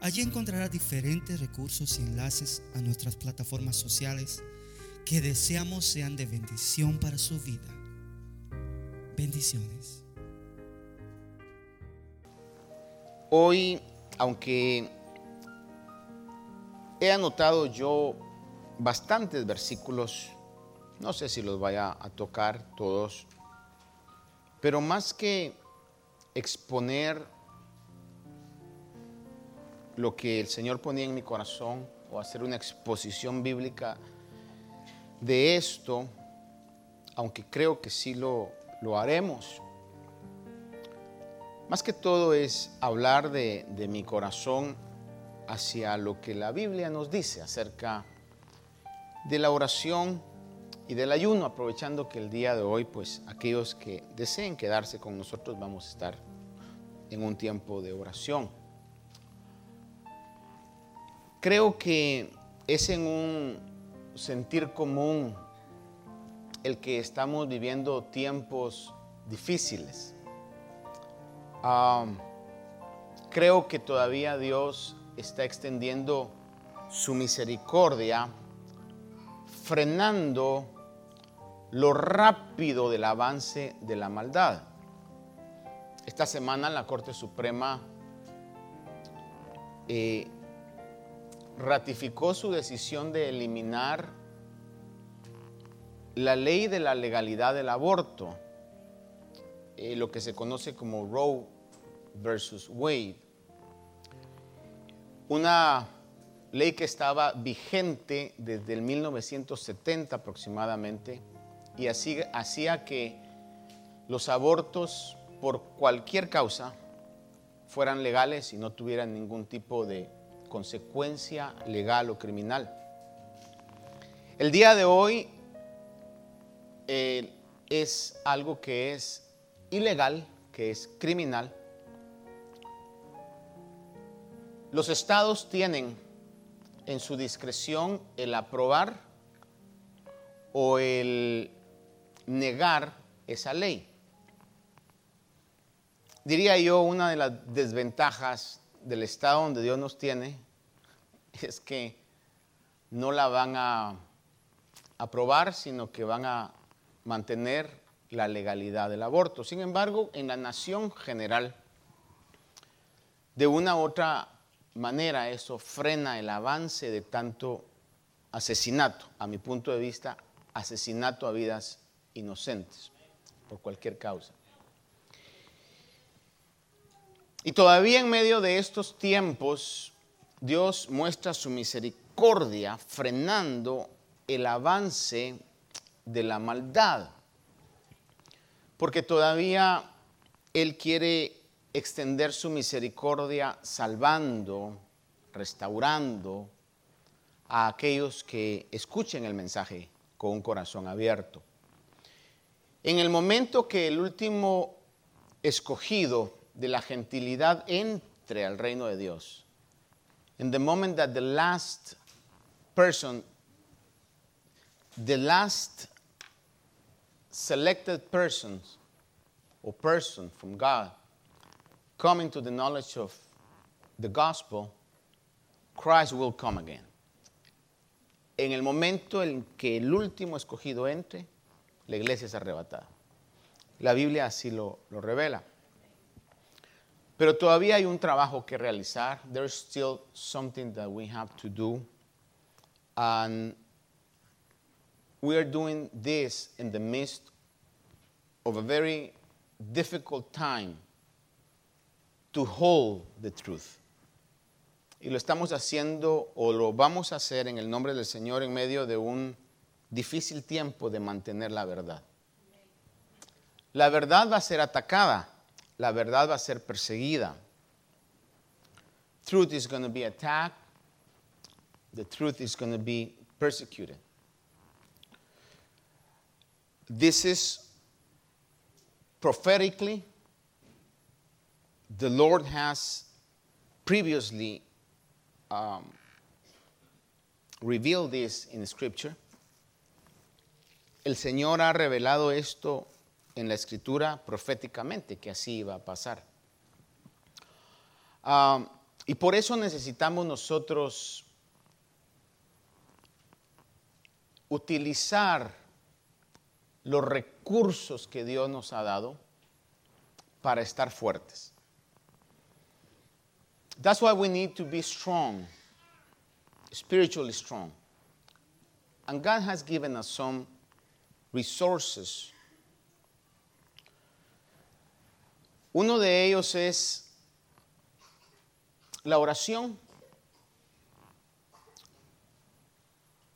Allí encontrará diferentes recursos y enlaces a nuestras plataformas sociales que deseamos sean de bendición para su vida. Bendiciones. Hoy, aunque he anotado yo bastantes versículos, no sé si los vaya a tocar todos, pero más que exponer lo que el Señor ponía en mi corazón o hacer una exposición bíblica de esto, aunque creo que sí lo, lo haremos. Más que todo es hablar de, de mi corazón hacia lo que la Biblia nos dice acerca de la oración y del ayuno, aprovechando que el día de hoy, pues aquellos que deseen quedarse con nosotros vamos a estar en un tiempo de oración. Creo que es en un sentir común el que estamos viviendo tiempos difíciles. creo que todavía Dios está extendiendo su misericordia, frenando lo rápido del avance de la maldad. Esta semana la Corte Suprema eh, ratificó su decisión de eliminar la ley de la legalidad del aborto, eh, lo que se conoce como Roe versus Wade. Una ley que estaba vigente desde el 1970 aproximadamente y así, hacía que los abortos por cualquier causa fueran legales y no tuvieran ningún tipo de consecuencia legal o criminal. El día de hoy eh, es algo que es ilegal, que es criminal. Los estados tienen en su discreción el aprobar o el negar esa ley. Diría yo, una de las desventajas del estado donde Dios nos tiene es que no la van a aprobar, sino que van a mantener la legalidad del aborto. Sin embargo, en la nación general, de una u otra manera, eso frena el avance de tanto asesinato, a mi punto de vista, asesinato a vidas inocentes, por cualquier causa. Y todavía en medio de estos tiempos, Dios muestra su misericordia frenando el avance de la maldad. Porque todavía Él quiere extender su misericordia salvando, restaurando a aquellos que escuchen el mensaje con un corazón abierto. En el momento que el último escogido de la gentilidad entre al reino de Dios. In the moment that the last person, the last selected persons or person from God coming to the knowledge of the gospel, Christ will come again. En el momento en que el último escogido entre, la iglesia es arrebatada. La Biblia así lo, lo revela. Pero todavía hay un trabajo que realizar. There's still something that we have to do. And we are doing this in the midst of a very difficult time to hold the truth. Y lo estamos haciendo o lo vamos a hacer en el nombre del Señor en medio de un difícil tiempo de mantener la verdad. La verdad va a ser atacada la verdad va a ser perseguida. truth is going to be attacked, the truth is going to be persecuted. This is prophetically, the Lord has previously um, revealed this in Scripture. El Señor ha revelado esto en la Escritura proféticamente, que así iba a pasar. Um, y por eso necesitamos nosotros utilizar los recursos que Dios nos ha dado para estar fuertes. That's why we need to be strong, spiritually strong. And God has given us some resources. Uno de ellos es la oración.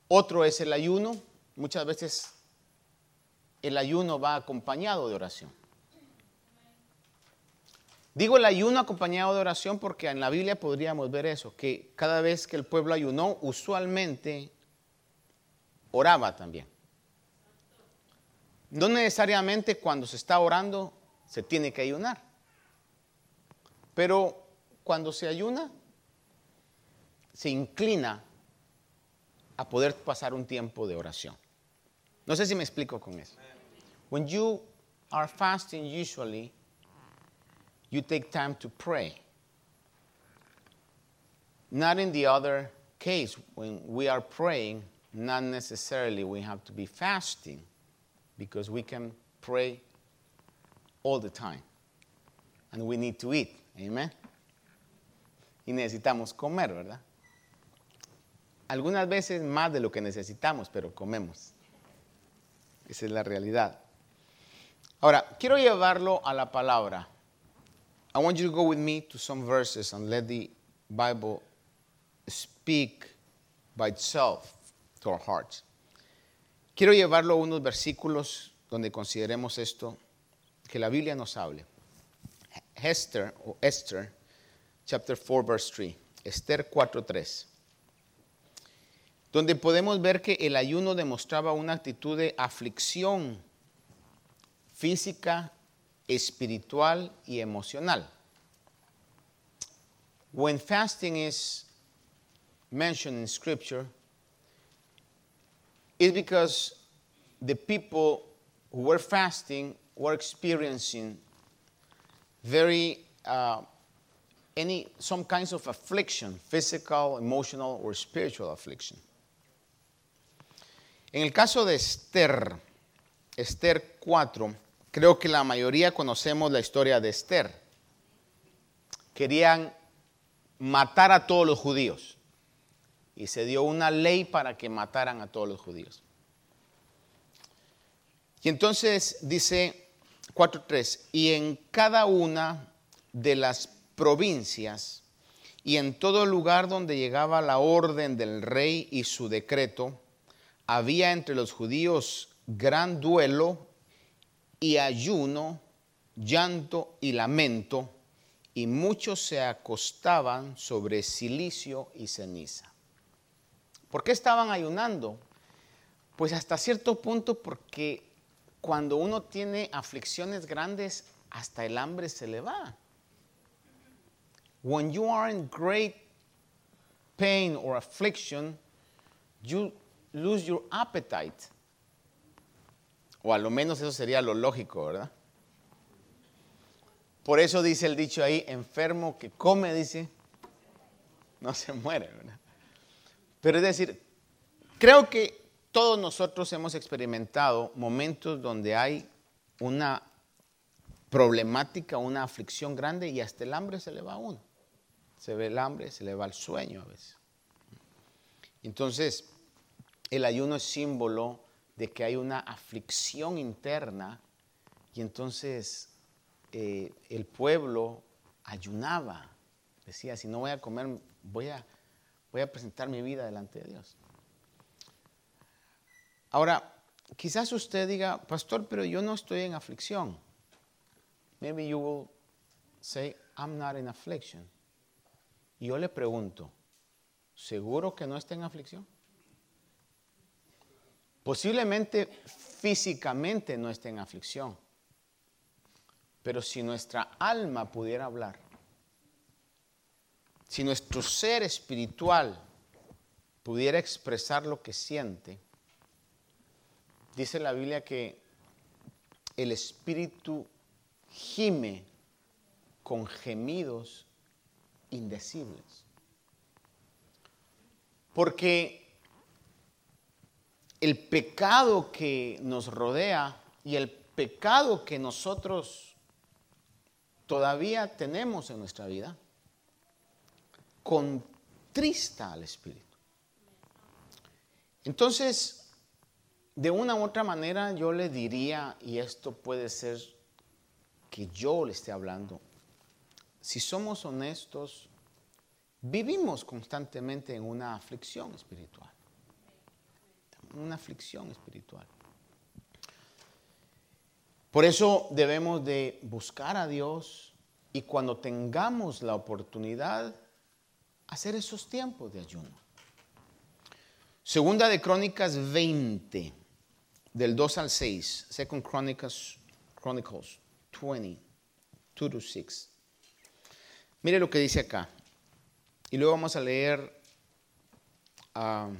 Otro es el ayuno. Muchas veces el ayuno va acompañado de oración. Digo el ayuno acompañado de oración porque en la Biblia podríamos ver eso, que cada vez que el pueblo ayunó, usualmente oraba también. No necesariamente cuando se está orando se tiene que ayunar, pero cuando se ayuna, se inclina a poder pasar un tiempo de oración. No sé si me explico con eso. When you are fasting, usually you take time to pray. Not in the other case, when we are praying, not necessarily we have to be fasting because we can pray all the time. And we need to eat. Amen. Y necesitamos comer, ¿verdad? Algunas veces más de lo que necesitamos, pero comemos. Esa es la realidad. Ahora, quiero llevarlo a la palabra. I want you to go with me to some verses and let the Bible speak by itself to our hearts. Quiero llevarlo a unos versículos donde consideremos esto, que la Biblia nos hable. Esther o Esther, chapter 4, verse 3. Esther 4, 3 donde podemos ver que el ayuno demostraba una actitud de aflicción física, espiritual y emocional. When fasting is mentioned in Scripture, it's because the people who were fasting were experiencing very uh, any some kinds of affliction, physical, emotional, or spiritual affliction. En el caso de Esther, Esther 4, creo que la mayoría conocemos la historia de Esther. Querían matar a todos los judíos y se dio una ley para que mataran a todos los judíos. Y entonces dice 4.3, y en cada una de las provincias y en todo lugar donde llegaba la orden del rey y su decreto, había entre los judíos gran duelo y ayuno, llanto y lamento, y muchos se acostaban sobre silicio y ceniza. ¿Por qué estaban ayunando? Pues hasta cierto punto porque cuando uno tiene aflicciones grandes, hasta el hambre se le va. When you are in great pain or affliction, you lose your appetite. O a lo menos eso sería lo lógico, ¿verdad? Por eso dice el dicho ahí, enfermo que come, dice, no se muere, ¿verdad? Pero es decir, creo que todos nosotros hemos experimentado momentos donde hay una problemática, una aflicción grande y hasta el hambre se le va a uno. Se ve el hambre, se le va el sueño a veces. Entonces, el ayuno es símbolo de que hay una aflicción interna y entonces eh, el pueblo ayunaba. Decía, si no voy a comer, voy a, voy a presentar mi vida delante de Dios. Ahora, quizás usted diga, pastor, pero yo no estoy en aflicción. Maybe you will say, I'm not in affliction. Y yo le pregunto, ¿seguro que no está en aflicción? Posiblemente físicamente no esté en aflicción, pero si nuestra alma pudiera hablar, si nuestro ser espiritual pudiera expresar lo que siente, dice la Biblia que el espíritu gime con gemidos indecibles. Porque el pecado que nos rodea y el pecado que nosotros todavía tenemos en nuestra vida contrista al Espíritu. Entonces, de una u otra manera yo le diría, y esto puede ser que yo le esté hablando, si somos honestos, vivimos constantemente en una aflicción espiritual. Una aflicción espiritual. Por eso debemos de buscar a Dios y cuando tengamos la oportunidad, hacer esos tiempos de ayuno. Segunda de Crónicas 20, del 2 al 6. Second Chronicles, Chronicles 20, 2 to 6. Mire lo que dice acá. Y luego vamos a leer ah,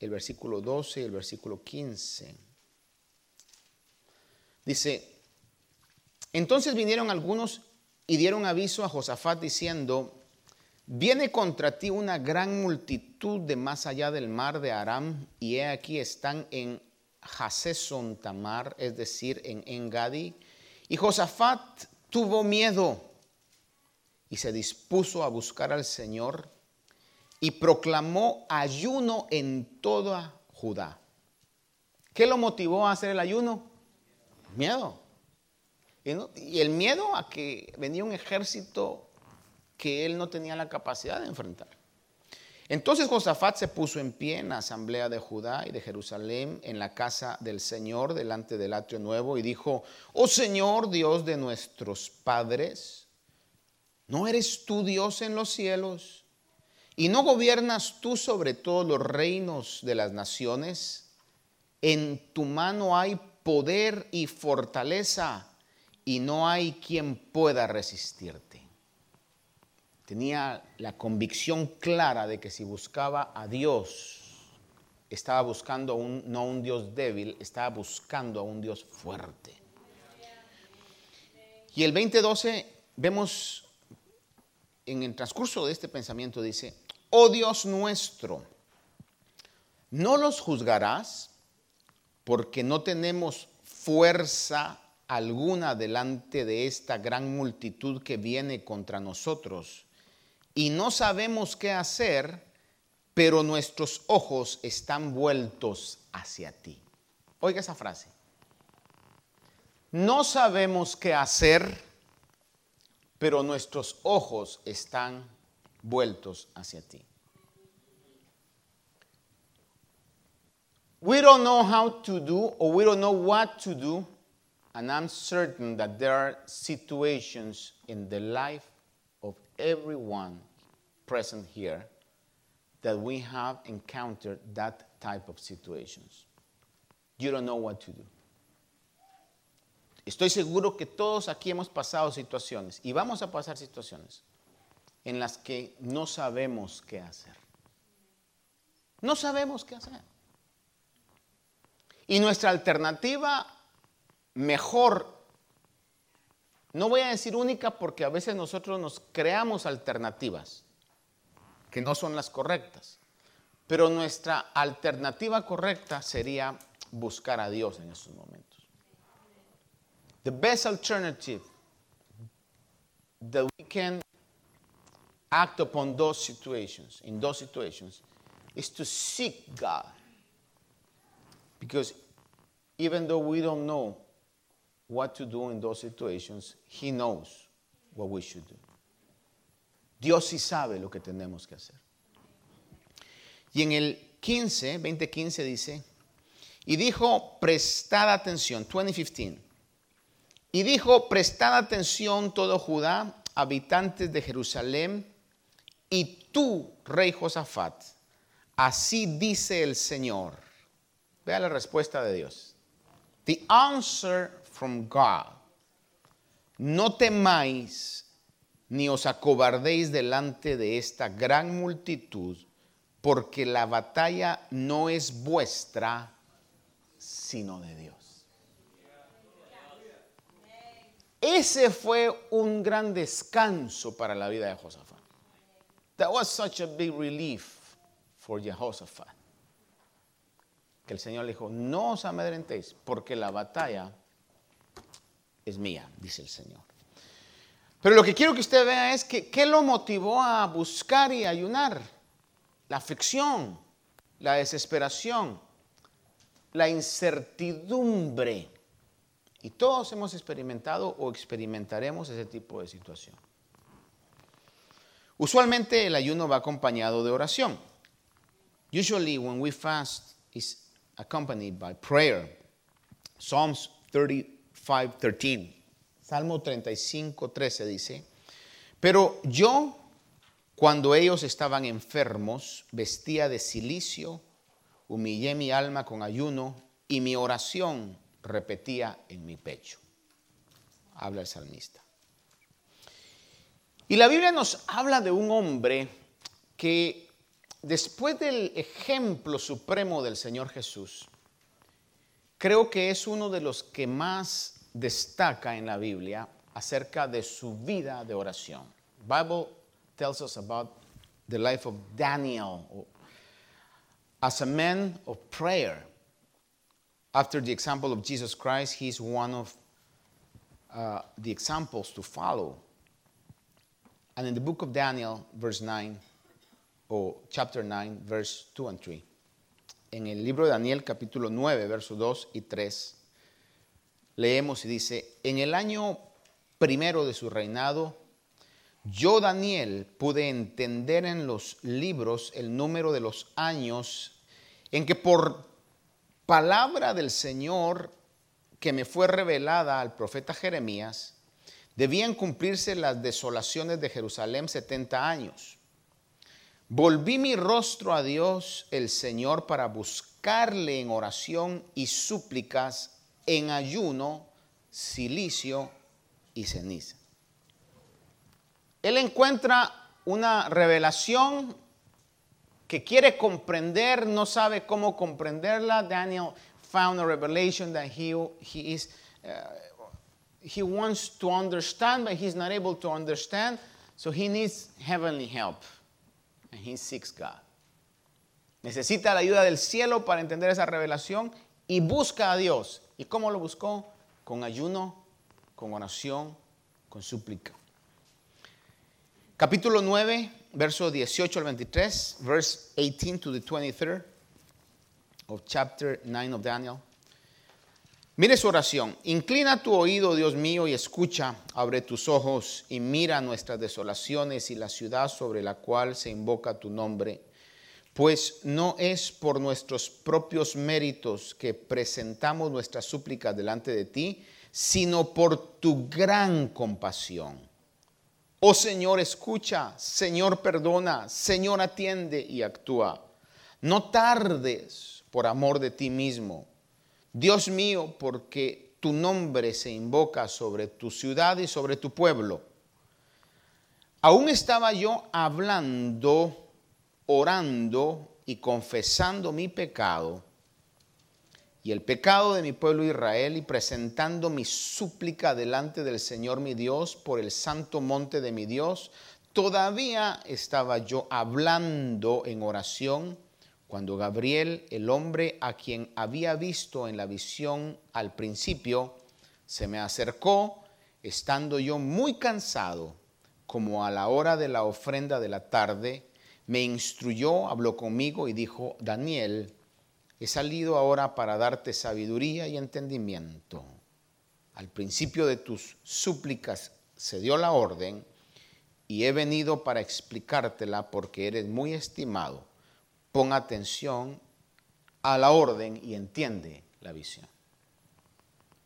el versículo 12 y el versículo 15. Dice, entonces vinieron algunos y dieron aviso a Josafat diciendo, viene contra ti una gran multitud de más allá del mar de Aram, y he aquí están en Haseson Tamar, es decir, en Engadi. Y Josafat tuvo miedo y se dispuso a buscar al Señor y proclamó ayuno en toda Judá. ¿Qué lo motivó a hacer el ayuno? Miedo. Y el miedo a que venía un ejército que él no tenía la capacidad de enfrentar. Entonces Josafat se puso en pie en la asamblea de Judá y de Jerusalén, en la casa del Señor, delante del atrio nuevo, y dijo, oh Señor Dios de nuestros padres, ¿No eres tú Dios en los cielos? ¿Y no gobiernas tú sobre todos los reinos de las naciones? En tu mano hay poder y fortaleza y no hay quien pueda resistirte. Tenía la convicción clara de que si buscaba a Dios, estaba buscando un, no un Dios débil, estaba buscando a un Dios fuerte. Y el 2012 vemos en el transcurso de este pensamiento dice, oh Dios nuestro, no los juzgarás porque no tenemos fuerza alguna delante de esta gran multitud que viene contra nosotros y no sabemos qué hacer, pero nuestros ojos están vueltos hacia ti. Oiga esa frase. No sabemos qué hacer, pero nuestros ojos están vueltos hacia ti. We don't know how to do or we don't know what to do, and I'm certain that there are situations in the life of everyone present here that we have encountered that type of situations. You don't know what to do. Estoy seguro que todos aquí hemos pasado situaciones y vamos a pasar situaciones en las que no sabemos qué hacer. No sabemos qué hacer. Y nuestra alternativa mejor, no voy a decir única porque a veces nosotros nos creamos alternativas que no son las correctas, pero nuestra alternativa correcta sería buscar a Dios en estos momentos. The best alternative that we can act upon those situations, in those situations, is to seek God. Because even though we don't know what to do in those situations, He knows what we should do. Dios sí sabe lo que tenemos que hacer. Y en el 15, 2015 dice, y dijo, prestad atención, 2015. Y dijo, prestad atención todo Judá, habitantes de Jerusalén, Y tú, rey Josafat, así dice el Señor. Vea la respuesta de Dios. The answer from God. No temáis ni os acobardéis delante de esta gran multitud, porque la batalla no es vuestra, sino de Dios. Ese fue un gran descanso para la vida de Josafat. That was such a big relief for Jehoshaphat. Que el Señor le dijo, no os amedrentéis, porque la batalla es mía, dice el Señor. Pero lo que quiero que usted vea es que qué lo motivó a buscar y ayunar. La aflicción, la desesperación, la incertidumbre. Y todos hemos experimentado o experimentaremos ese tipo de situación. Usualmente el ayuno va acompañado de oración. Usually when we fast is accompanied by prayer. Psalms 35:13. Salmo 35:13 dice, "Pero yo cuando ellos estaban enfermos, vestía de silicio, humillé mi alma con ayuno y mi oración repetía en mi pecho. Habla el salmista. Y la Biblia nos habla de un hombre que después del ejemplo supremo del Señor Jesús, creo que es uno de los que más destaca en la Biblia acerca de su vida de oración. Bible tells us about the life of Daniel as a man of prayer. After the example of Jesus Christ, he's one of uh, the examples to follow. And in the book of Daniel, verse 9, or chapter 9, verse 2 and 3, en el libro de Daniel, capítulo 9, versos 2 y 3, leemos y dice, en el año primero de su reinado, yo, Daniel, pude entender en los libros el número de los años en que por palabra del Señor que me fue revelada al profeta Jeremías, debían cumplirse las desolaciones de Jerusalén 70 años. Volví mi rostro a Dios el Señor para buscarle en oración y súplicas, en ayuno, silicio y ceniza. Él encuentra una revelación que quiere comprender, no sabe cómo comprenderla. Daniel found a revelation that he, he is, uh, he wants to understand, but he's not able to understand. So he needs heavenly help. And he seeks God. Necesita la ayuda del cielo para entender esa revelación y busca a Dios. ¿Y cómo lo buscó? Con ayuno, con oración, con súplica. Capítulo 9, verso 18 al 23, verse 18 to the 23rd of chapter 9 of Daniel. Mire su oración. Inclina tu oído, Dios mío, y escucha. Abre tus ojos y mira nuestras desolaciones y la ciudad sobre la cual se invoca tu nombre. Pues no es por nuestros propios méritos que presentamos nuestras súplicas delante de ti, sino por tu gran compasión Oh Señor, escucha, Señor, perdona, Señor, atiende y actúa. No tardes por amor de ti mismo. Dios mío, porque tu nombre se invoca sobre tu ciudad y sobre tu pueblo. Aún estaba yo hablando, orando y confesando mi pecado y el pecado de mi pueblo Israel y presentando mi súplica delante del Señor mi Dios por el santo monte de mi Dios, todavía estaba yo hablando en oración cuando Gabriel, el hombre a quien había visto en la visión al principio, se me acercó, estando yo muy cansado, como a la hora de la ofrenda de la tarde, me instruyó, habló conmigo y dijo, Daniel, He salido ahora para darte sabiduría y entendimiento. Al principio de tus súplicas se dio la orden y he venido para explicártela porque eres muy estimado. Pon atención a la orden y entiende la visión.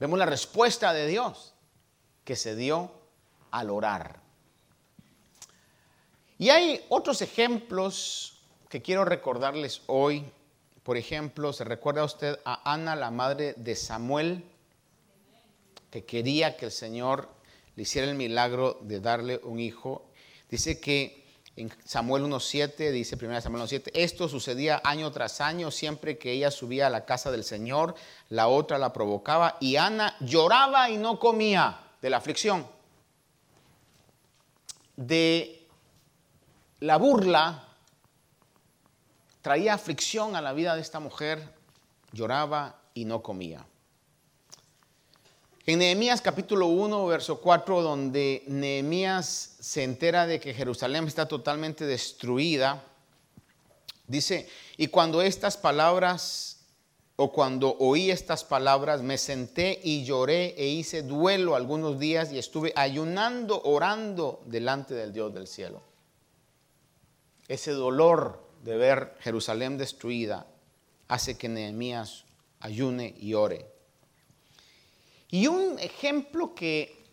Vemos la respuesta de Dios que se dio al orar. Y hay otros ejemplos que quiero recordarles hoy. Por ejemplo, ¿se recuerda usted a Ana, la madre de Samuel, que quería que el Señor le hiciera el milagro de darle un hijo? Dice que en Samuel 1.7, dice 1 Samuel 1.7, esto sucedía año tras año, siempre que ella subía a la casa del Señor, la otra la provocaba y Ana lloraba y no comía de la aflicción. De la burla traía aflicción a la vida de esta mujer, lloraba y no comía. En Nehemías capítulo 1, verso 4, donde Nehemías se entera de que Jerusalén está totalmente destruida, dice, y cuando estas palabras, o cuando oí estas palabras, me senté y lloré e hice duelo algunos días y estuve ayunando, orando delante del Dios del cielo ese dolor de ver Jerusalén destruida hace que Nehemías ayune y ore. Y un ejemplo que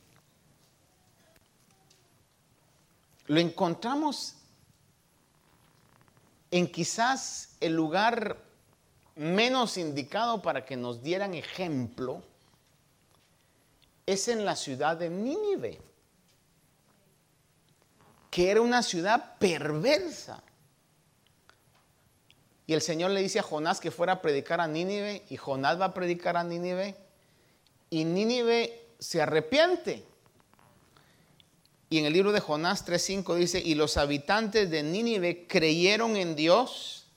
lo encontramos en quizás el lugar menos indicado para que nos dieran ejemplo, es en la ciudad de Nínive que era una ciudad perversa. Y el Señor le dice a Jonás que fuera a predicar a Nínive y Jonás va a predicar a Nínive y Nínive se arrepiente. Y en el libro de Jonás 3.5 dice, y los habitantes de Nínive creyeron en Dios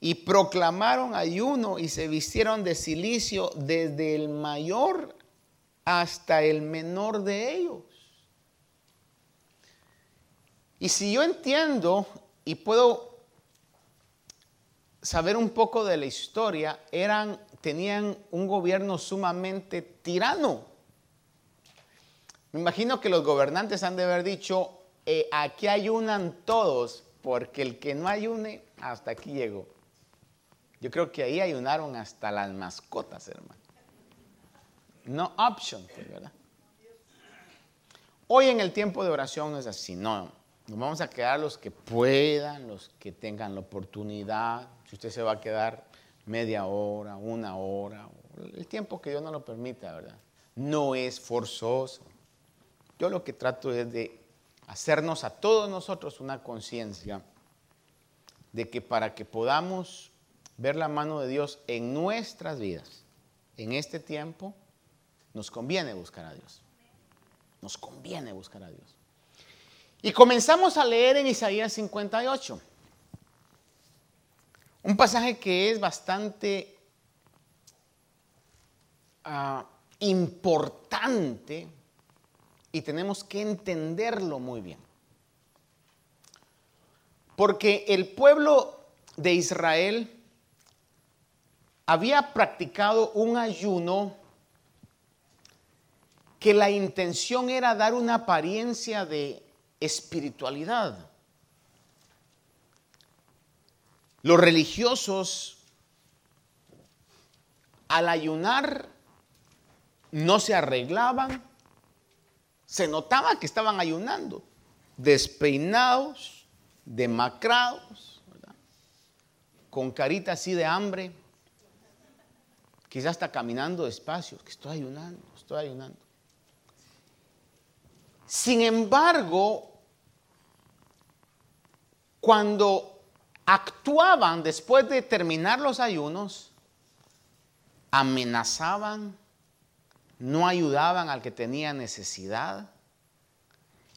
y proclamaron ayuno y se vistieron de silicio desde el mayor hasta el menor de ellos. Y si yo entiendo y puedo saber un poco de la historia, eran, tenían un gobierno sumamente tirano. Me imagino que los gobernantes han de haber dicho, eh, aquí ayunan todos, porque el que no ayune, hasta aquí llegó. Yo creo que ahí ayunaron hasta las mascotas, hermano. No option, ¿verdad? Hoy en el tiempo de oración es así, no. Nos vamos a quedar los que puedan, los que tengan la oportunidad. Si usted se va a quedar media hora, una hora, el tiempo que Dios no lo permita, ¿verdad? No es forzoso. Yo lo que trato es de hacernos a todos nosotros una conciencia de que para que podamos ver la mano de Dios en nuestras vidas, en este tiempo, nos conviene buscar a Dios. Nos conviene buscar a Dios. Y comenzamos a leer en Isaías 58. Un pasaje que es bastante ah, importante y tenemos que entenderlo muy bien. Porque el pueblo de Israel había practicado un ayuno que la intención era dar una apariencia de espiritualidad. Los religiosos al ayunar no se arreglaban, se notaba que estaban ayunando, despeinados, demacrados, con carita así de hambre, quizás está caminando despacio, que estoy ayunando, estoy ayunando. Sin embargo, cuando actuaban después de terminar los ayunos, amenazaban, no ayudaban al que tenía necesidad,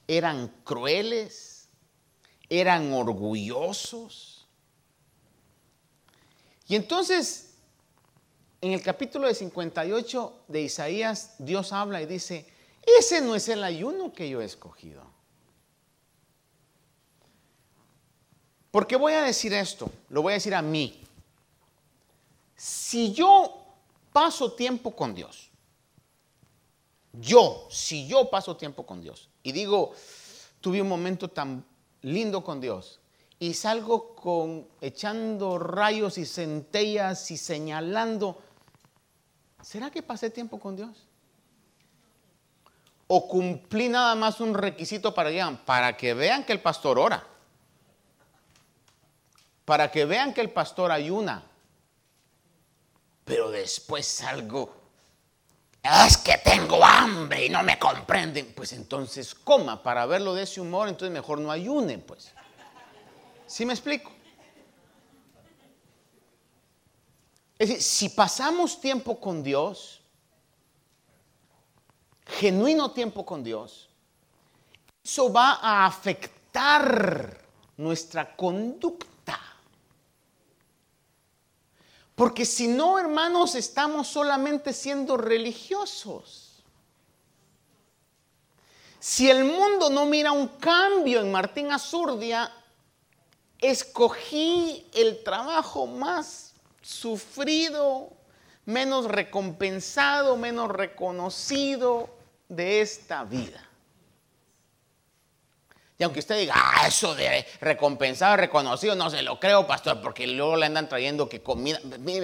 eran crueles, eran orgullosos. Y entonces, en el capítulo de 58 de Isaías, Dios habla y dice, ese no es el ayuno que yo he escogido. ¿Por qué voy a decir esto? Lo voy a decir a mí. Si yo paso tiempo con Dios, yo, si yo paso tiempo con Dios y digo, tuve un momento tan lindo con Dios y salgo con echando rayos y centellas y señalando, ¿será que pasé tiempo con Dios? O cumplí nada más un requisito para que, para que vean que el pastor ora. para que vean que el pastor ayuna. Pero después salgo, es que tengo hambre y no me comprenden. Pues entonces coma para verlo de ese humor, entonces mejor no ayune, pues. ¿Sí me explico? Es decir, si pasamos tiempo con Dios, genuino tiempo con Dios, eso va a afectar nuestra conducta. Porque si no, hermanos, estamos solamente siendo religiosos. Si el mundo no mira un cambio en Martín Azurdia, escogí el trabajo más sufrido, menos recompensado, menos reconocido de esta vida. Y aunque usted diga, ah, eso de recompensado, reconocido, no se lo creo, pastor, porque luego le andan trayendo que comida,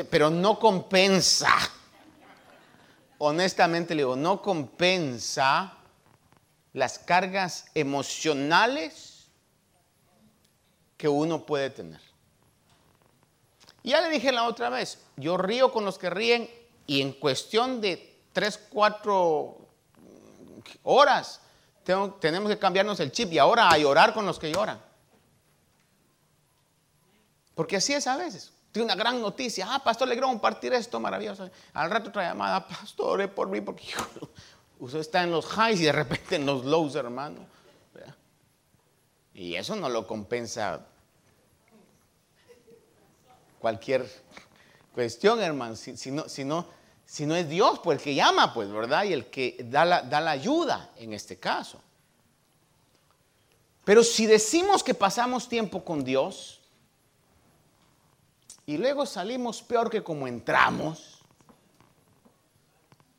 pero no compensa. Honestamente le digo, no compensa las cargas emocionales que uno puede tener. Ya le dije la otra vez, yo río con los que ríen y en cuestión de tres, cuatro horas tenemos que cambiarnos el chip y ahora a llorar con los que lloran. Porque así es a veces. Tiene una gran noticia. Ah, pastor, le quiero compartir esto maravilloso. Al rato otra llamada, pastor, por mí, porque usted está en los highs y de repente en los lows, hermano. Y eso no lo compensa cualquier cuestión, hermano. Si, no, si, no, si no es Dios, pues el que llama, pues, ¿verdad? Y el que da la, da la ayuda en este caso. Pero si decimos que pasamos tiempo con Dios y luego salimos peor que como entramos,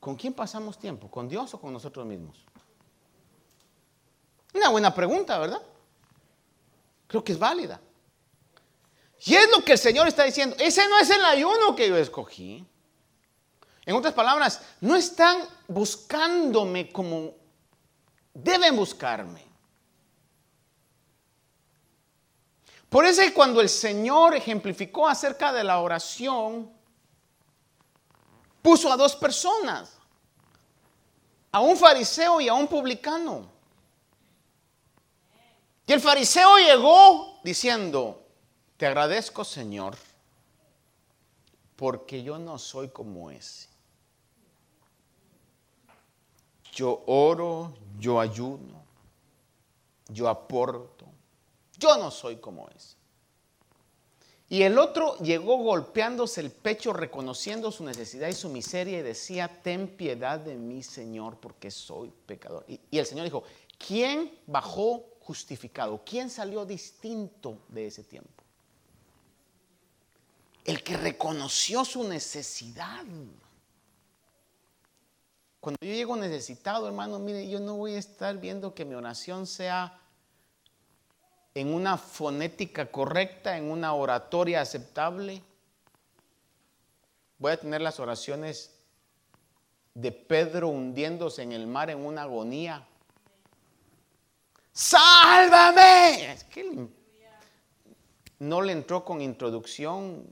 ¿con quién pasamos tiempo? ¿Con Dios o con nosotros mismos? Una buena pregunta, ¿verdad? Creo que es válida. Y es lo que el Señor está diciendo. Ese no es el ayuno que yo escogí. En otras palabras, no están buscándome como deben buscarme. Por eso cuando el Señor ejemplificó acerca de la oración, puso a dos personas, a un fariseo y a un publicano. Y el fariseo llegó diciendo, te agradezco Señor, porque yo no soy como ese. Yo oro, yo ayuno, yo aporto. Yo no soy como ese. Y el otro llegó golpeándose el pecho, reconociendo su necesidad y su miseria y decía, ten piedad de mí, Señor, porque soy pecador. Y, y el Señor dijo, ¿quién bajó justificado? ¿Quién salió distinto de ese tiempo? El que reconoció su necesidad. Cuando yo llego necesitado, hermano, mire, yo no voy a estar viendo que mi oración sea en una fonética correcta, en una oratoria aceptable. Voy a tener las oraciones de Pedro hundiéndose en el mar en una agonía. ¡Sálvame! No le entró con introducción,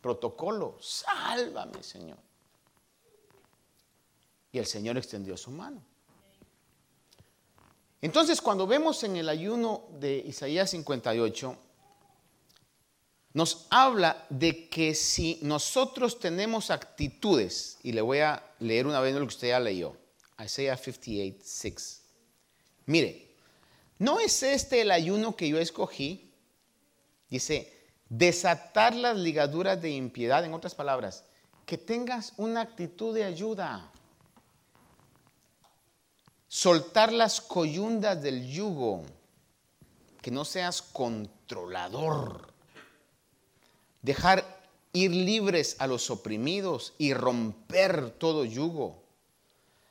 protocolo. ¡Sálvame, Señor! Y el Señor extendió su mano. Entonces, cuando vemos en el ayuno de Isaías 58, nos habla de que si nosotros tenemos actitudes, y le voy a leer una vez lo que usted ya leyó, Isaías 58, 6. Mire, ¿no es este el ayuno que yo escogí? Dice, desatar las ligaduras de impiedad, en otras palabras, que tengas una actitud de ayuda soltar las coyundas del yugo, que no seas controlador, dejar ir libres a los oprimidos y romper todo yugo.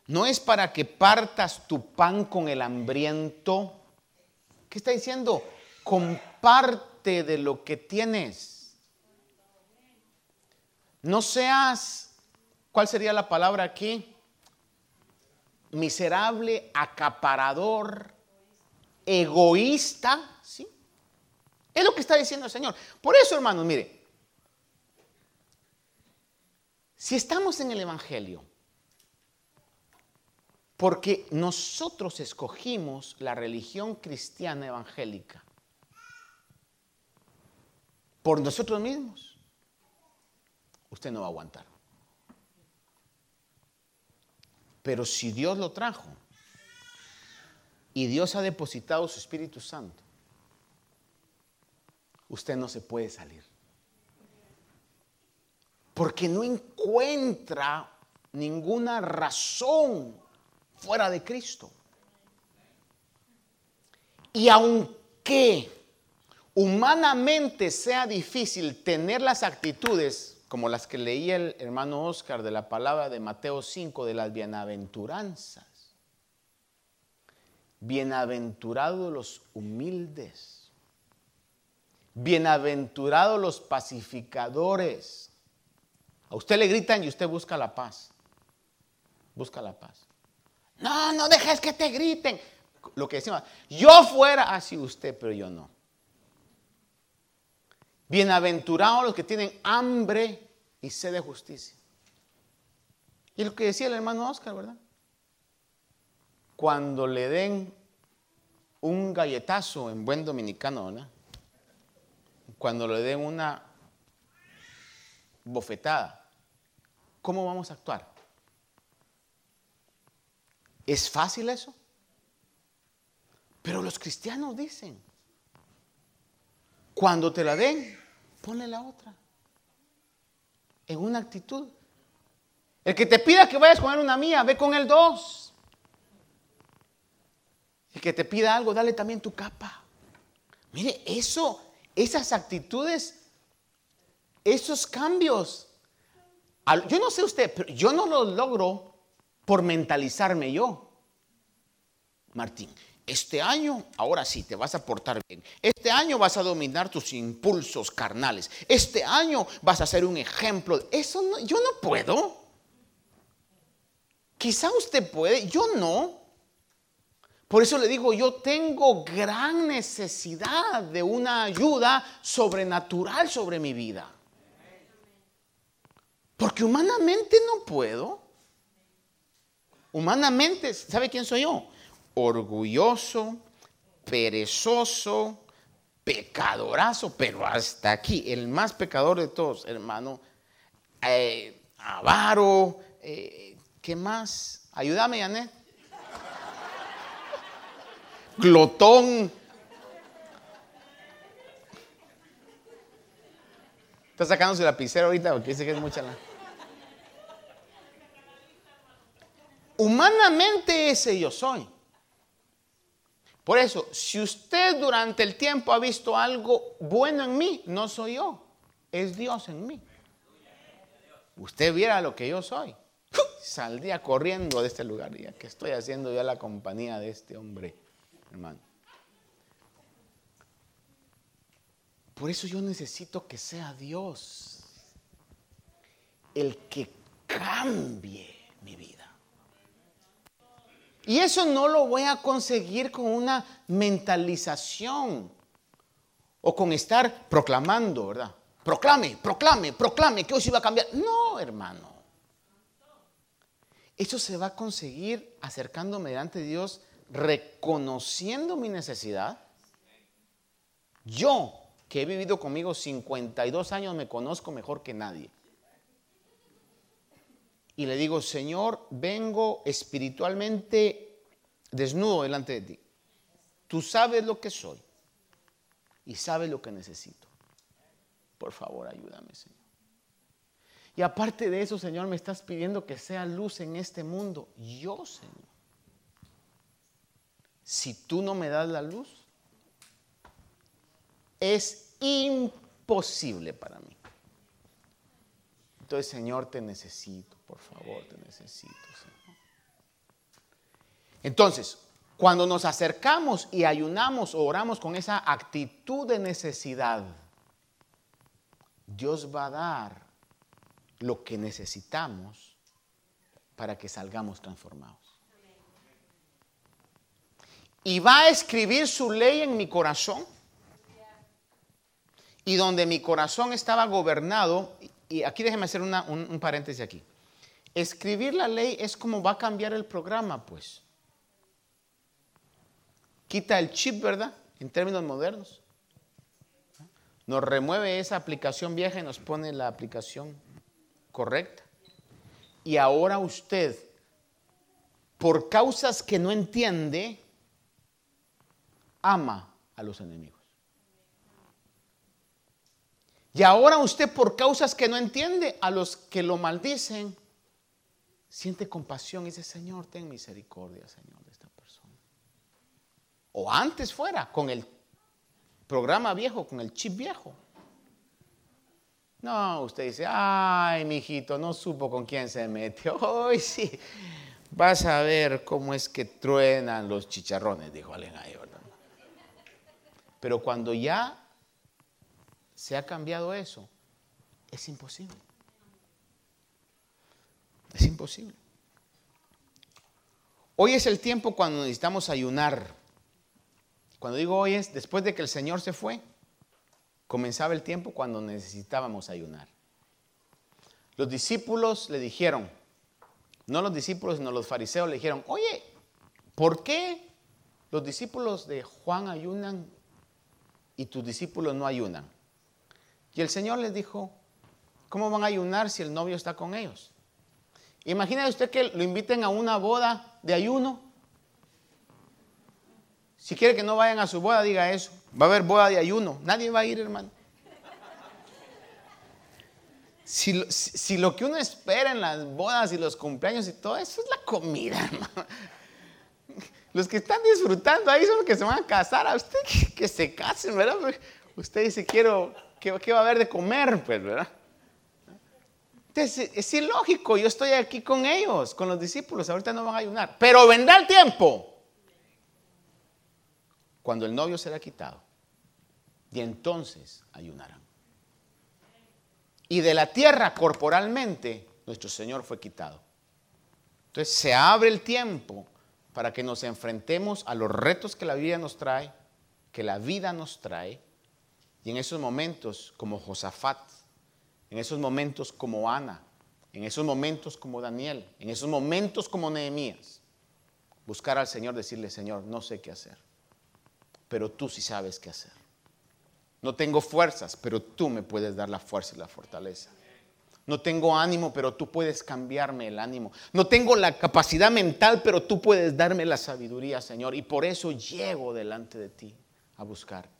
No es para que partas tu pan con el hambriento. ¿Qué está diciendo? Comparte de lo que tienes. No seas, ¿cuál sería la palabra aquí? Miserable, acaparador, egoísta, ¿sí? Es lo que está diciendo el Señor. Por eso, hermanos, mire, si estamos en el Evangelio, porque nosotros escogimos la religión cristiana evangélica por nosotros mismos, usted no va a aguantar. Pero si Dios lo trajo y Dios ha depositado su Espíritu Santo, usted no se puede salir. Porque no encuentra ninguna razón fuera de Cristo. Y aunque humanamente sea difícil tener las actitudes como las que leía el hermano Oscar de la palabra de Mateo 5 de las bienaventuranzas. Bienaventurados los humildes. Bienaventurados los pacificadores. A usted le gritan y usted busca la paz. Busca la paz. No, no dejes que te griten. Lo que decimos, yo fuera así usted, pero yo no. Bienaventurados los que tienen hambre y sed de justicia. Y lo que decía el hermano Oscar, ¿verdad? Cuando le den un galletazo en buen dominicano, ¿verdad? Cuando le den una bofetada, ¿cómo vamos a actuar? ¿Es fácil eso? Pero los cristianos dicen, cuando te la den, ponle la otra. En una actitud. El que te pida que vayas con él una mía, ve con él dos. El que te pida algo, dale también tu capa. Mire, eso, esas actitudes, esos cambios. Yo no sé usted, pero yo no los logro por mentalizarme yo. Martín, este año, ahora sí, te vas a portar bien. Este año vas a dominar tus impulsos carnales. Este año vas a ser un ejemplo. Eso no, yo no puedo. Quizá usted puede, yo no. Por eso le digo, yo tengo gran necesidad de una ayuda sobrenatural sobre mi vida. Porque humanamente no puedo. Humanamente, ¿sabe quién soy yo? Orgulloso, perezoso, pecadorazo, pero hasta aquí, el más pecador de todos, hermano, eh, avaro, eh, ¿qué más? Ayúdame, Janet. Glotón. Está sacándose la lapicero ahorita porque dice que es mucha la... Humanamente ese yo soy. Por eso, si usted durante el tiempo ha visto algo bueno en mí, no soy yo, es Dios en mí. Usted viera lo que yo soy. Saldría corriendo de este lugar, ya que estoy haciendo ya la compañía de este hombre, hermano. Por eso yo necesito que sea Dios el que cambie mi vida. Y eso no lo voy a conseguir con una mentalización o con estar proclamando, ¿verdad? Proclame, proclame, proclame que hoy se va a cambiar. No, hermano. Eso se va a conseguir acercándome delante de Dios, reconociendo mi necesidad. Yo, que he vivido conmigo 52 años, me conozco mejor que nadie y le digo, Señor, vengo espiritualmente desnudo delante de ti. Tú sabes lo que soy y sabes lo que necesito. Por favor, ayúdame, Señor. Y aparte de eso, Señor, me estás pidiendo que sea luz en este mundo. Yo, Señor. Si tú no me das la luz, es imposible para mí. Entonces, Señor, te necesito, por favor, te necesito. Entonces, cuando nos acercamos y ayunamos o oramos con esa actitud de necesidad, Dios va a dar lo que necesitamos para que salgamos transformados. Y va a escribir su ley en mi corazón y donde mi corazón estaba gobernado, y aquí déjeme hacer un paréntesis aquí. Escribir la ley es como va a cambiar el programa, pues. Quita el chip, ¿verdad? En términos modernos. Nos remueve esa aplicación vieja y nos pone la aplicación correcta. Y ahora usted, por causas que no entiende, ama a los enemigos. Y ahora usted, por causas que no entiende, a los que lo maldicen, siente compasión y dice, Señor, ten misericordia, Señor, de esta persona. O antes fuera, con el programa viejo, con el chip viejo. No, usted dice, ay, mijito, no supo con quién se metió. Hoy sí, vas a ver cómo es que truenan los chicharrones, dijo alguien ahí, ¿verdad? Pero cuando ya se ha cambiado eso, es imposible. Es imposible. Hoy es el tiempo cuando necesitamos ayunar. Cuando digo hoy es después de que el Señor se fue, comenzaba el tiempo cuando necesitábamos ayunar. Los discípulos le dijeron, no los discípulos, sino los fariseos le dijeron, oye, ¿por qué los discípulos de Juan ayunan y tus discípulos no ayunan? Y el Señor les dijo, ¿cómo van a ayunar si el novio está con ellos? Imagina usted que lo inviten a una boda de ayuno si quiere que no vayan a su boda, diga eso. Va a haber boda de ayuno. Nadie va a ir, hermano. Si, lo que uno espera en las bodas y los cumpleaños y todo eso es la comida, hermano. Los que están disfrutando ahí son los que se van a casar. A usted que, se casen, ¿verdad? Usted dice, quiero, ¿qué, va a haber de comer? Pues, ¿verdad? Entonces, es ilógico. Yo estoy aquí con ellos, con los discípulos. Ahorita no van a ayunar. Pero vendrá el tiempo cuando el novio será quitado. Y entonces ayunarán. Y de la tierra corporalmente nuestro Señor fue quitado. Entonces se abre el tiempo para que nos enfrentemos a los retos que la vida nos trae, que la vida nos trae. Y en esos momentos como Josafat, en esos momentos como Ana, en esos momentos como Daniel, en esos momentos como Nehemías, buscar al Señor, decirle, Señor, no sé qué hacer pero tú sí sabes qué hacer. No tengo fuerzas, pero tú me puedes dar la fuerza y la fortaleza. No tengo ánimo, pero tú puedes cambiarme el ánimo. No tengo la capacidad mental, pero tú puedes darme la sabiduría, Señor. Y por eso llego delante de ti a buscarte.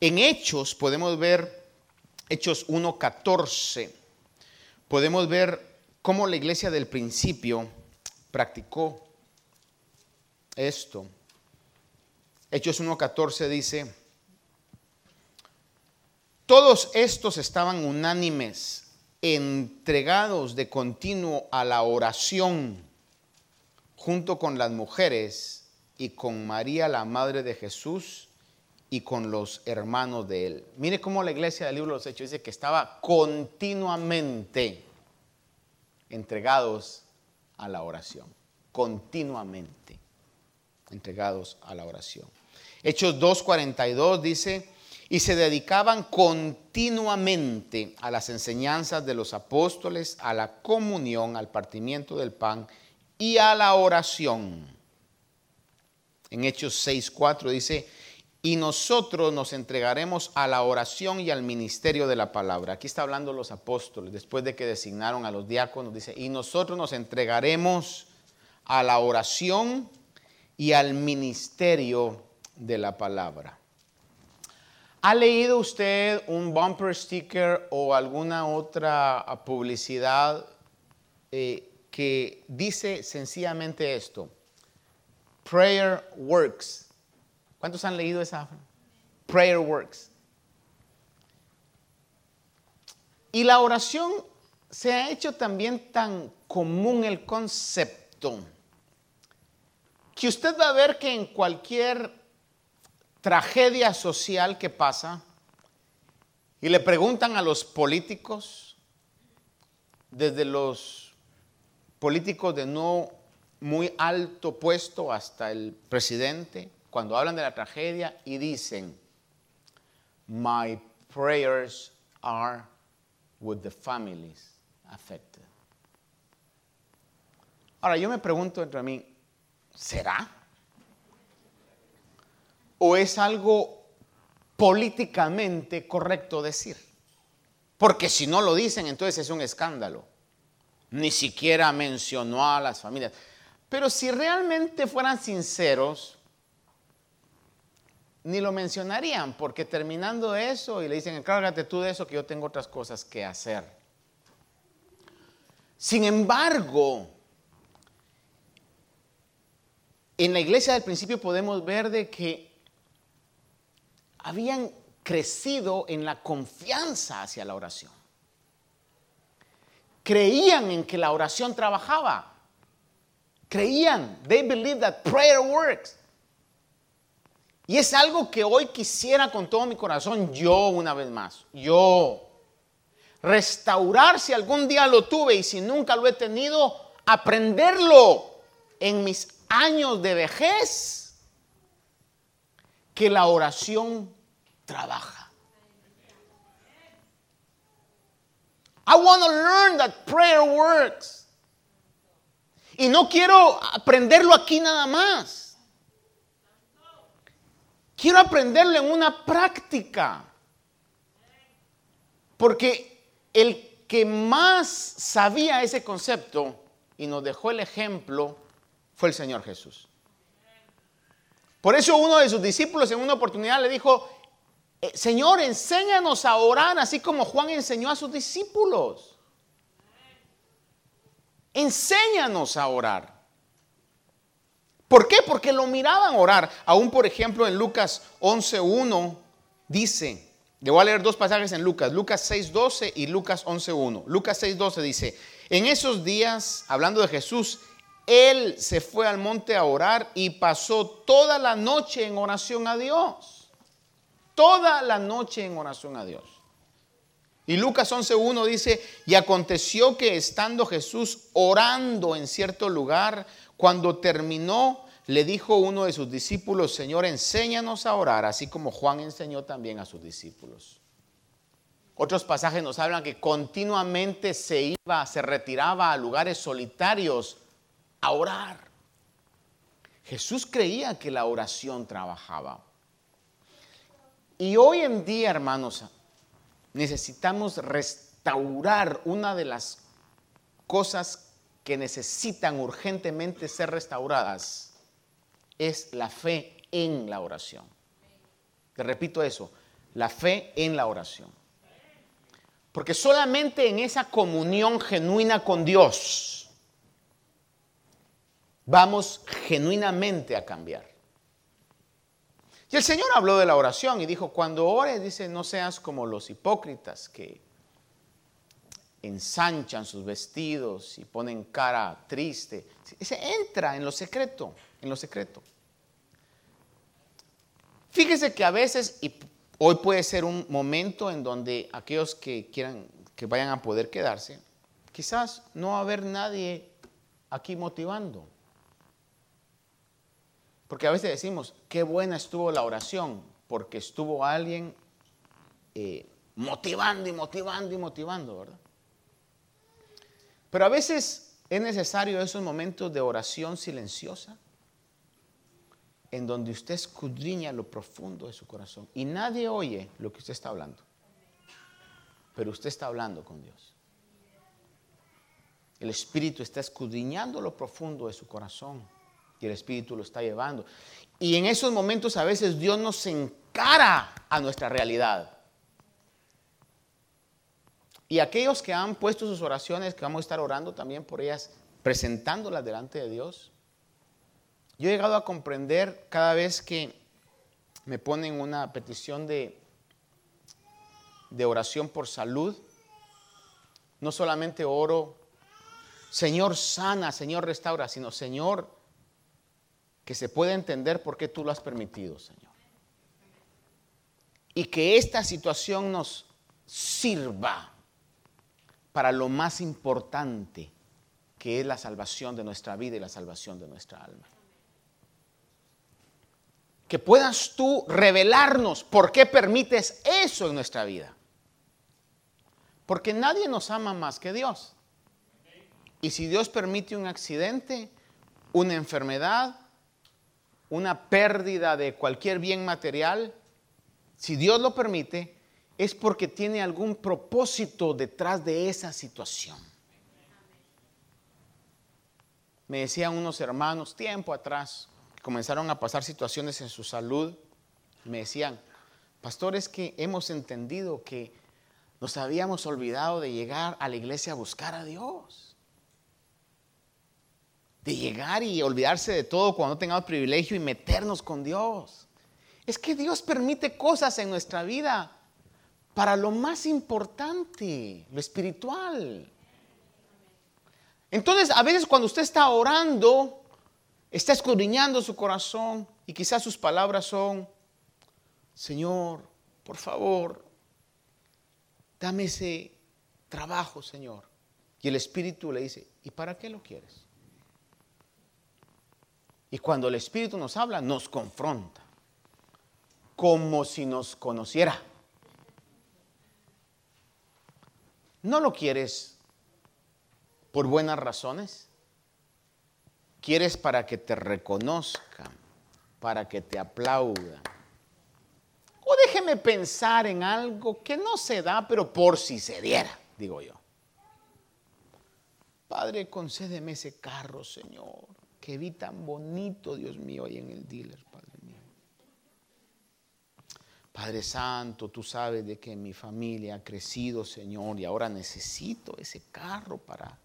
En Hechos podemos ver, Hechos 1.14, podemos ver cómo la iglesia del principio practicó esto. Hechos 1.14 dice, todos estos estaban unánimes, entregados de continuo a la oración, junto con las mujeres y con María, la madre de Jesús, y con los hermanos de él. Mire cómo la iglesia del libro de los Hechos dice que estaba continuamente entregados a la oración, continuamente entregados a la oración. Hechos 2.42 dice, y se dedicaban continuamente a las enseñanzas de los apóstoles, a la comunión, al partimiento del pan y a la oración. En Hechos 6.4 dice, y nosotros nos entregaremos a la oración y al ministerio de la palabra. Aquí está hablando los apóstoles, después de que designaron a los diáconos, dice, y nosotros nos entregaremos a la oración y al ministerio de la palabra. ¿Ha leído usted un bumper sticker o alguna otra publicidad eh, que dice sencillamente esto? Prayer works. ¿Cuántos han leído esa? Prayer works. Y la oración se ha hecho también tan común el concepto que usted va a ver que en cualquier tragedia social que pasa, y le preguntan a los políticos, desde los políticos de no muy alto puesto hasta el presidente, cuando hablan de la tragedia y dicen, My prayers are with the families affected. Ahora yo me pregunto entre mí, ¿será? ¿O es algo políticamente correcto decir? Porque si no lo dicen, entonces es un escándalo. Ni siquiera mencionó a las familias. Pero si realmente fueran sinceros, ni lo mencionarían, porque terminando eso y le dicen, encárgate tú de eso, que yo tengo otras cosas que hacer. Sin embargo, en la iglesia del principio podemos ver de que habían crecido en la confianza hacia la oración. Creían en que la oración trabajaba. Creían. They believe that prayer works. Y es algo que hoy quisiera con todo mi corazón, yo una vez más, yo. Restaurar si algún día lo tuve y si nunca lo he tenido, aprenderlo en mis años de vejez, que la oración trabaja. I want to learn that prayer works. Y no quiero aprenderlo aquí nada más. Quiero aprenderlo en una práctica. Porque el que más sabía ese concepto y nos dejó el ejemplo fue el Señor Jesús. Por eso uno de sus discípulos en una oportunidad le dijo, eh, Señor, enséñanos a orar así como Juan enseñó a sus discípulos. Enséñanos a orar. ¿Por qué? Porque lo miraban orar. Aún, por ejemplo, en Lucas 11.1 dice, le voy a leer dos pasajes en Lucas, Lucas 6.12 y Lucas 11.1. Lucas 6.12 dice, en esos días, hablando de Jesús, él se fue al monte a orar y pasó toda la noche en oración a Dios. Toda la noche en oración a Dios. Y Lucas 11.1 dice, y aconteció que estando Jesús orando en cierto lugar, cuando terminó, le dijo uno de sus discípulos, Señor, enséñanos a orar, así como Juan enseñó también a sus discípulos. Otros pasajes nos hablan que continuamente se iba, se retiraba a lugares solitarios a orar. Jesús creía que la oración trabajaba. Y hoy en día, hermanos, necesitamos restaurar una de las cosas que necesitan urgentemente ser restauradas es la fe en la oración. Te repito eso, la fe en la oración. Porque solamente en esa comunión genuina con Dios vamos genuinamente a cambiar. Y el Señor habló de la oración y dijo, cuando ores, dice, no seas como los hipócritas que ensanchan sus vestidos y ponen cara triste. Se entra en lo secreto, en lo secreto. Fíjese que a veces, y hoy puede ser un momento en donde aquellos que quieran, que vayan a poder quedarse, quizás no va a haber nadie aquí motivando. Porque a veces decimos, qué buena estuvo la oración, porque estuvo alguien eh, motivando y motivando y motivando, ¿verdad? Pero a veces es necesario esos momentos de oración silenciosa en donde usted escudriña lo profundo de su corazón y nadie oye lo que usted está hablando. Pero usted está hablando con Dios. El Espíritu está escudriñando lo profundo de su corazón y el Espíritu lo está llevando. Y en esos momentos a veces Dios nos encara a nuestra realidad. Y aquellos que han puesto sus oraciones, que vamos a estar orando también por ellas, presentándolas delante de Dios, yo he llegado a comprender cada vez que me ponen una petición de, de oración por salud, no solamente oro, Señor sana, Señor restaura, sino Señor, que se pueda entender por qué tú lo has permitido, Señor. Y que esta situación nos sirva para lo más importante que es la salvación de nuestra vida y la salvación de nuestra alma. que puedas tú revelarnos por qué permites eso en nuestra vida. Porque nadie nos ama más que Dios. Y si Dios permite un accidente, una enfermedad, una pérdida de cualquier bien material, si Dios lo permite, es porque tiene algún propósito detrás de esa situación. Me decían unos hermanos tiempo atrás, comenzaron a pasar situaciones en su salud, me decían, pastores, que hemos entendido que nos habíamos olvidado de llegar a la iglesia a buscar a Dios. De llegar y olvidarse de todo cuando tengamos privilegio y meternos con Dios. Es que Dios permite cosas en nuestra vida para lo más importante, lo espiritual. Entonces, a veces cuando usted está orando, está escudriñando su corazón y quizás sus palabras son, Señor, por favor, dame ese trabajo, Señor. Y el Espíritu le dice, ¿y para qué lo quieres? Y cuando el Espíritu nos habla, nos confronta, como si nos conociera. ¿No lo quieres por buenas razones? ¿Quieres para que te reconozcan, para que te aplaudan? O déjeme pensar en algo que no se da, pero por si se diera, digo yo. Padre, concédeme ese carro, Señor, que vi tan bonito, Dios mío, ahí en el dealer, Padre. Padre Santo, tú sabes de que mi familia ha crecido, Señor, y ahora necesito ese carro para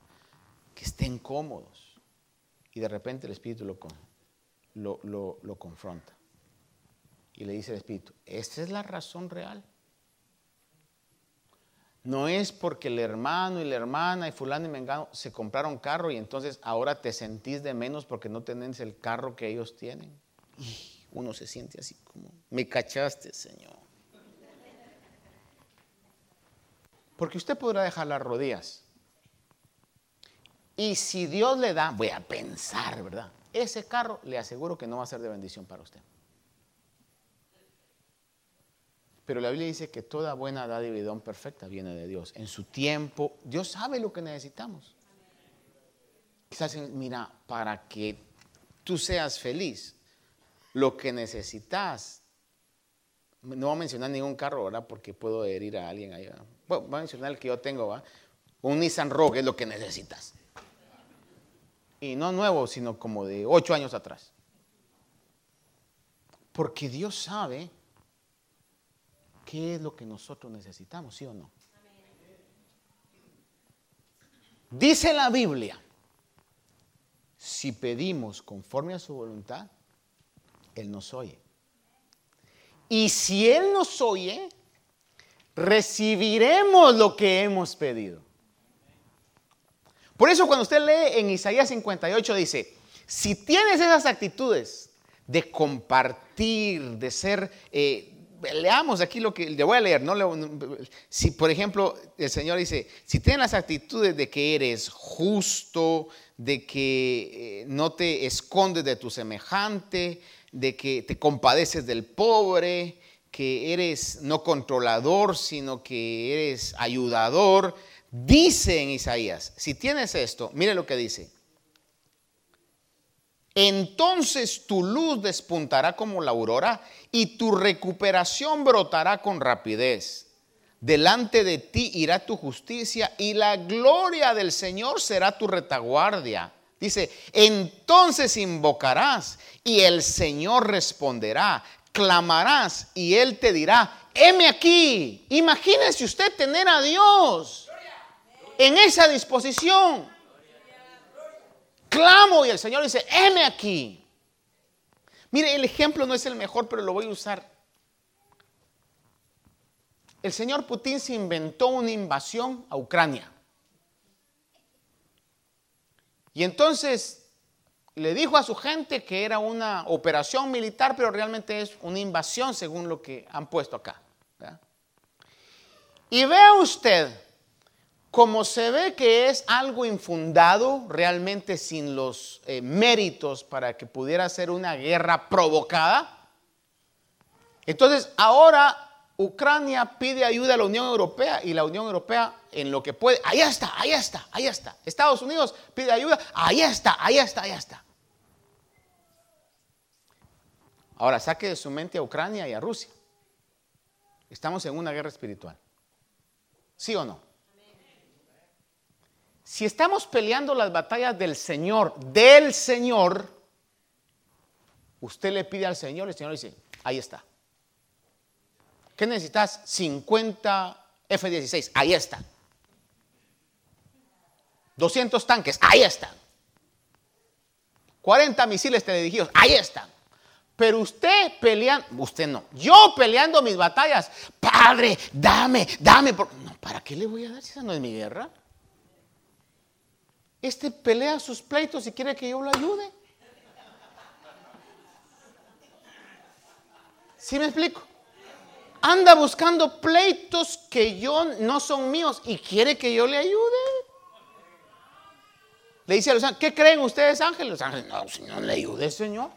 que estén cómodos. Y de repente el Espíritu lo, lo, lo confronta. Y le dice el Espíritu, esta es la razón real. No es porque el hermano y la hermana y fulano y mengano se compraron carro y entonces ahora te sentís de menos porque no tenés el carro que ellos tienen. Y uno se siente así como, me cachaste, Señor. Porque usted podrá dejar las rodillas. Y si Dios le da, voy a pensar, ¿verdad? Ese carro le aseguro que no va a ser de bendición para usted. Pero la Biblia dice que toda buena dádiva y don perfecta viene de Dios. En su tiempo, Dios sabe lo que necesitamos. Quizás, mira, para que tú seas feliz, lo que necesitas, no voy a mencionar ningún carro, ¿verdad? Porque puedo herir a alguien ahí. Bueno, voy a mencionar el que yo tengo, ¿va? Un Nissan Rogue es lo que necesitas. Y no nuevo, sino como de ocho años atrás. Porque Dios sabe qué es lo que nosotros necesitamos, ¿sí o no? Dice la Biblia, si pedimos conforme a su voluntad, Él nos oye. Y si Él nos oye, recibiremos lo que hemos pedido. Por eso cuando usted lee en Isaías 58 dice, si tienes esas actitudes de compartir, de ser eh, leamos aquí lo que le voy a leer. No si, por ejemplo, el Señor dice, si tienes las actitudes de que eres justo, de que eh, no te escondes de tu semejante, de que te compadeces del pobre, que eres no controlador, sino que eres ayudador, dice en Isaías, si tienes esto, mire lo que dice. Entonces tu luz despuntará como la aurora y tu recuperación brotará con rapidez. Delante de ti irá tu justicia y la gloria del Señor será tu retaguardia. Dice, entonces invocarás y el Señor responderá, clamarás y Él te dirá, heme aquí. Imagínese usted tener a Dios en esa disposición. Clamo y el Señor dice, heme aquí. Mire, el ejemplo no es el mejor, pero lo voy a usar. El señor Putin se inventó una invasión a Ucrania. Y entonces le dijo a su gente que era una operación militar, pero realmente es una invasión según lo que han puesto acá. Y vea usted, como se ve que es algo infundado, realmente sin los eh, méritos para que pudiera ser una guerra provocada, Entonces, ahora Ucrania pide ayuda a la Unión Europea y la Unión Europea en lo que puede, ahí está, ahí está, ahí está. Estados Unidos pide ayuda, ahí está, ahí está, ahí está. Ahora saque de su mente a Ucrania y a Rusia. Estamos en una guerra espiritual. ¿Sí o no? Si estamos peleando las batallas del Señor, del Señor, usted le pide al Señor el Señor dice, ahí está. ¿Qué necesitas? 50 F-16, ahí está. 200 tanques, ahí están. 40 misiles teledirigidos, ahí están. Pero usted peleando, usted no, yo peleando mis batallas, Padre, dame, dame. No, ¿para qué le voy a dar si esa no es mi guerra? Este pelea sus pleitos y quiere que yo lo ayude. ¿Sí me explico? Anda buscando pleitos que yo no son míos y quiere que yo le ayude. Le dice a los ángeles, ¿qué creen ustedes ángeles? Los ángeles, no, Señor, le ayude, Señor.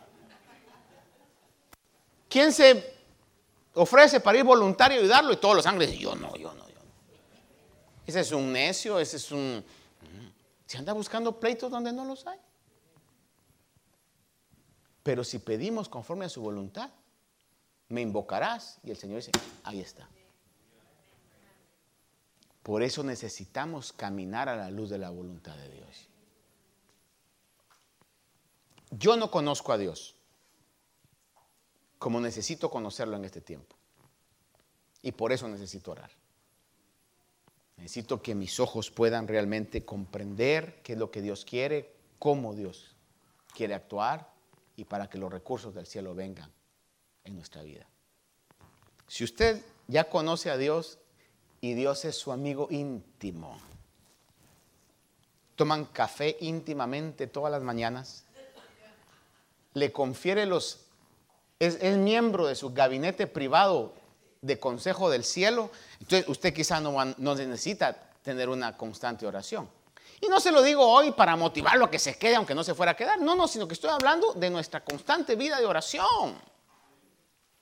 ¿Quién se ofrece para ir voluntario y ayudarlo? Y todos los ángeles, yo no, yo no, yo no. Ese es un necio, ese es un... Se anda buscando pleitos donde no los hay. Pero si pedimos conforme a su voluntad, me invocarás. Y el Señor dice, ahí está. Por eso necesitamos caminar a la luz de la voluntad de Dios. Yo no conozco a Dios como necesito conocerlo en este tiempo. Y por eso necesito orar. Necesito que mis ojos puedan realmente comprender qué es lo que Dios quiere, cómo Dios quiere actuar y para que los recursos del cielo vengan en nuestra vida. Si usted ya conoce a Dios y Dios es su amigo íntimo, toman café íntimamente todas las mañanas, le confiere los, es, miembro de su gabinete privado de consejo del cielo, entonces usted quizá no, no necesita tener una constante oración. Y no se lo digo hoy para motivarlo a que se quede, aunque no se fuera a quedar. No, no, sino que estoy hablando de nuestra constante vida de oración.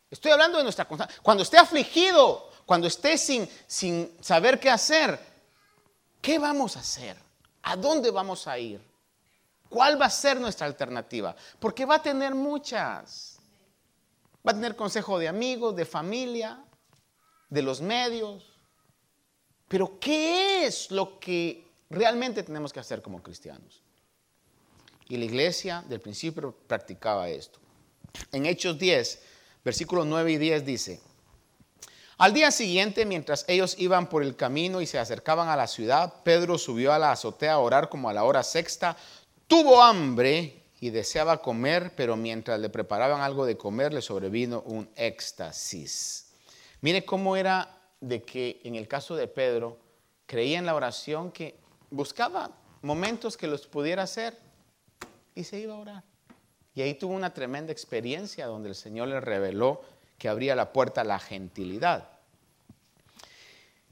Estoy hablando de nuestra constante. Cuando esté afligido, cuando esté sin, sin saber qué hacer, ¿qué vamos a hacer? ¿A dónde vamos a ir? ¿Cuál va a ser nuestra alternativa? Porque va a tener muchas. Va a tener consejo de amigos, de familia, de los medios. Pero ¿qué es lo que realmente tenemos que hacer como cristianos? Y la iglesia del principio practicaba esto. En Hechos 10, versículos 9 y 10 dice, al día siguiente, mientras ellos iban por el camino y se acercaban a la ciudad, Pedro subió a la azotea a orar como a la hora sexta, tuvo hambre y deseaba comer, pero mientras le preparaban algo de comer le sobrevino un éxtasis. Mire cómo era de que en el caso de Pedro creía en la oración que buscaba momentos que los pudiera hacer y se iba a orar. Y ahí tuvo una tremenda experiencia donde el Señor le reveló que abría la puerta a la gentilidad.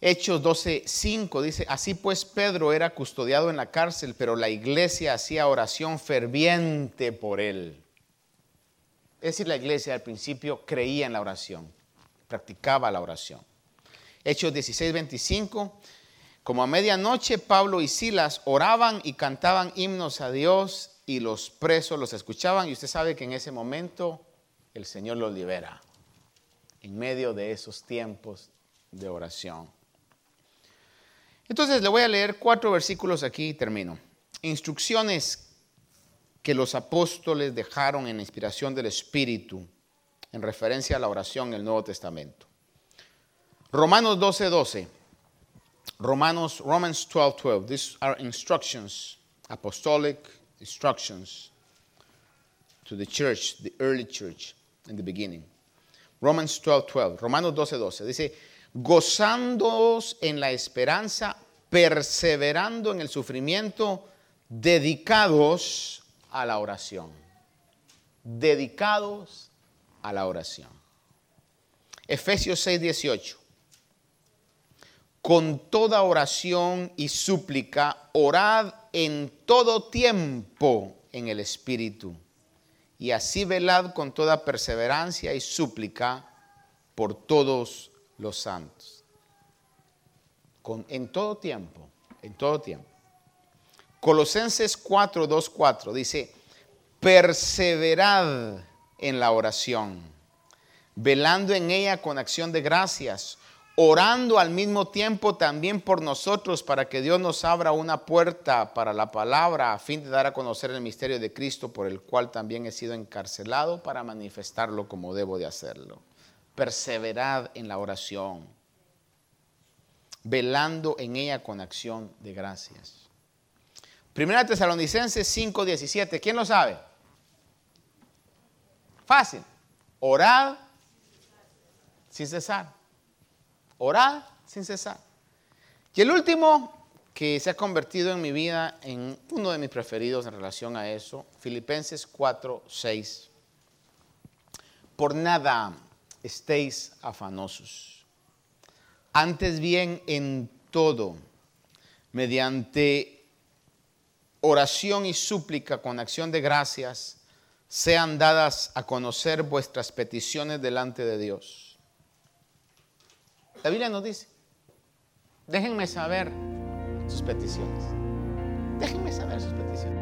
Hechos 12:5 dice, así pues Pedro era custodiado en la cárcel, pero la iglesia hacía oración ferviente por él. Es decir, la iglesia al principio creía en la oración, practicaba la oración. Hechos 16:25, como a medianoche Pablo y Silas oraban y cantaban himnos a Dios y los presos los escuchaban y usted sabe que en ese momento el Señor los libera en medio de esos tiempos de oración. Entonces le voy a leer cuatro versículos aquí y termino. Instrucciones que los apóstoles dejaron en inspiración del Espíritu en referencia a la oración en el Nuevo Testamento. Romanos 12, 12. Romanos, Romans 12, 12. These are instructions, apostolic instructions to the church, the early church in the beginning. Romans 12, 12. Romanos 12, 12. Dice, gozándoos en la esperanza, perseverando en el sufrimiento, dedicados a la oración. Dedicados a la oración. Efesios 6, 18. Con toda oración y súplica, orad en todo tiempo en el Espíritu. Y así velad con toda perseverancia y súplica por todos los santos. Con, en todo tiempo, en todo tiempo. Colosenses 4, 2, 4 dice, perseverad en la oración, velando en ella con acción de gracias, orando al mismo tiempo también por nosotros para que Dios nos abra una puerta para la palabra a fin de dar a conocer el misterio de Cristo por el cual también he sido encarcelado para manifestarlo como debo de hacerlo. Perseverad en la oración, velando en ella con acción de gracias. Primera Tesalonicenses 5:17. ¿Quién lo sabe? Fácil. Orad sin cesar. Orad sin cesar. Y el último que se ha convertido en mi vida en uno de mis preferidos en relación a eso, Filipenses 4:6. Por nada estéis afanosos. Antes bien en todo, mediante oración y súplica con acción de gracias sean dadas a conocer vuestras peticiones delante de Dios. La Biblia nos dice, déjenme saber sus peticiones. Déjenme saber sus peticiones.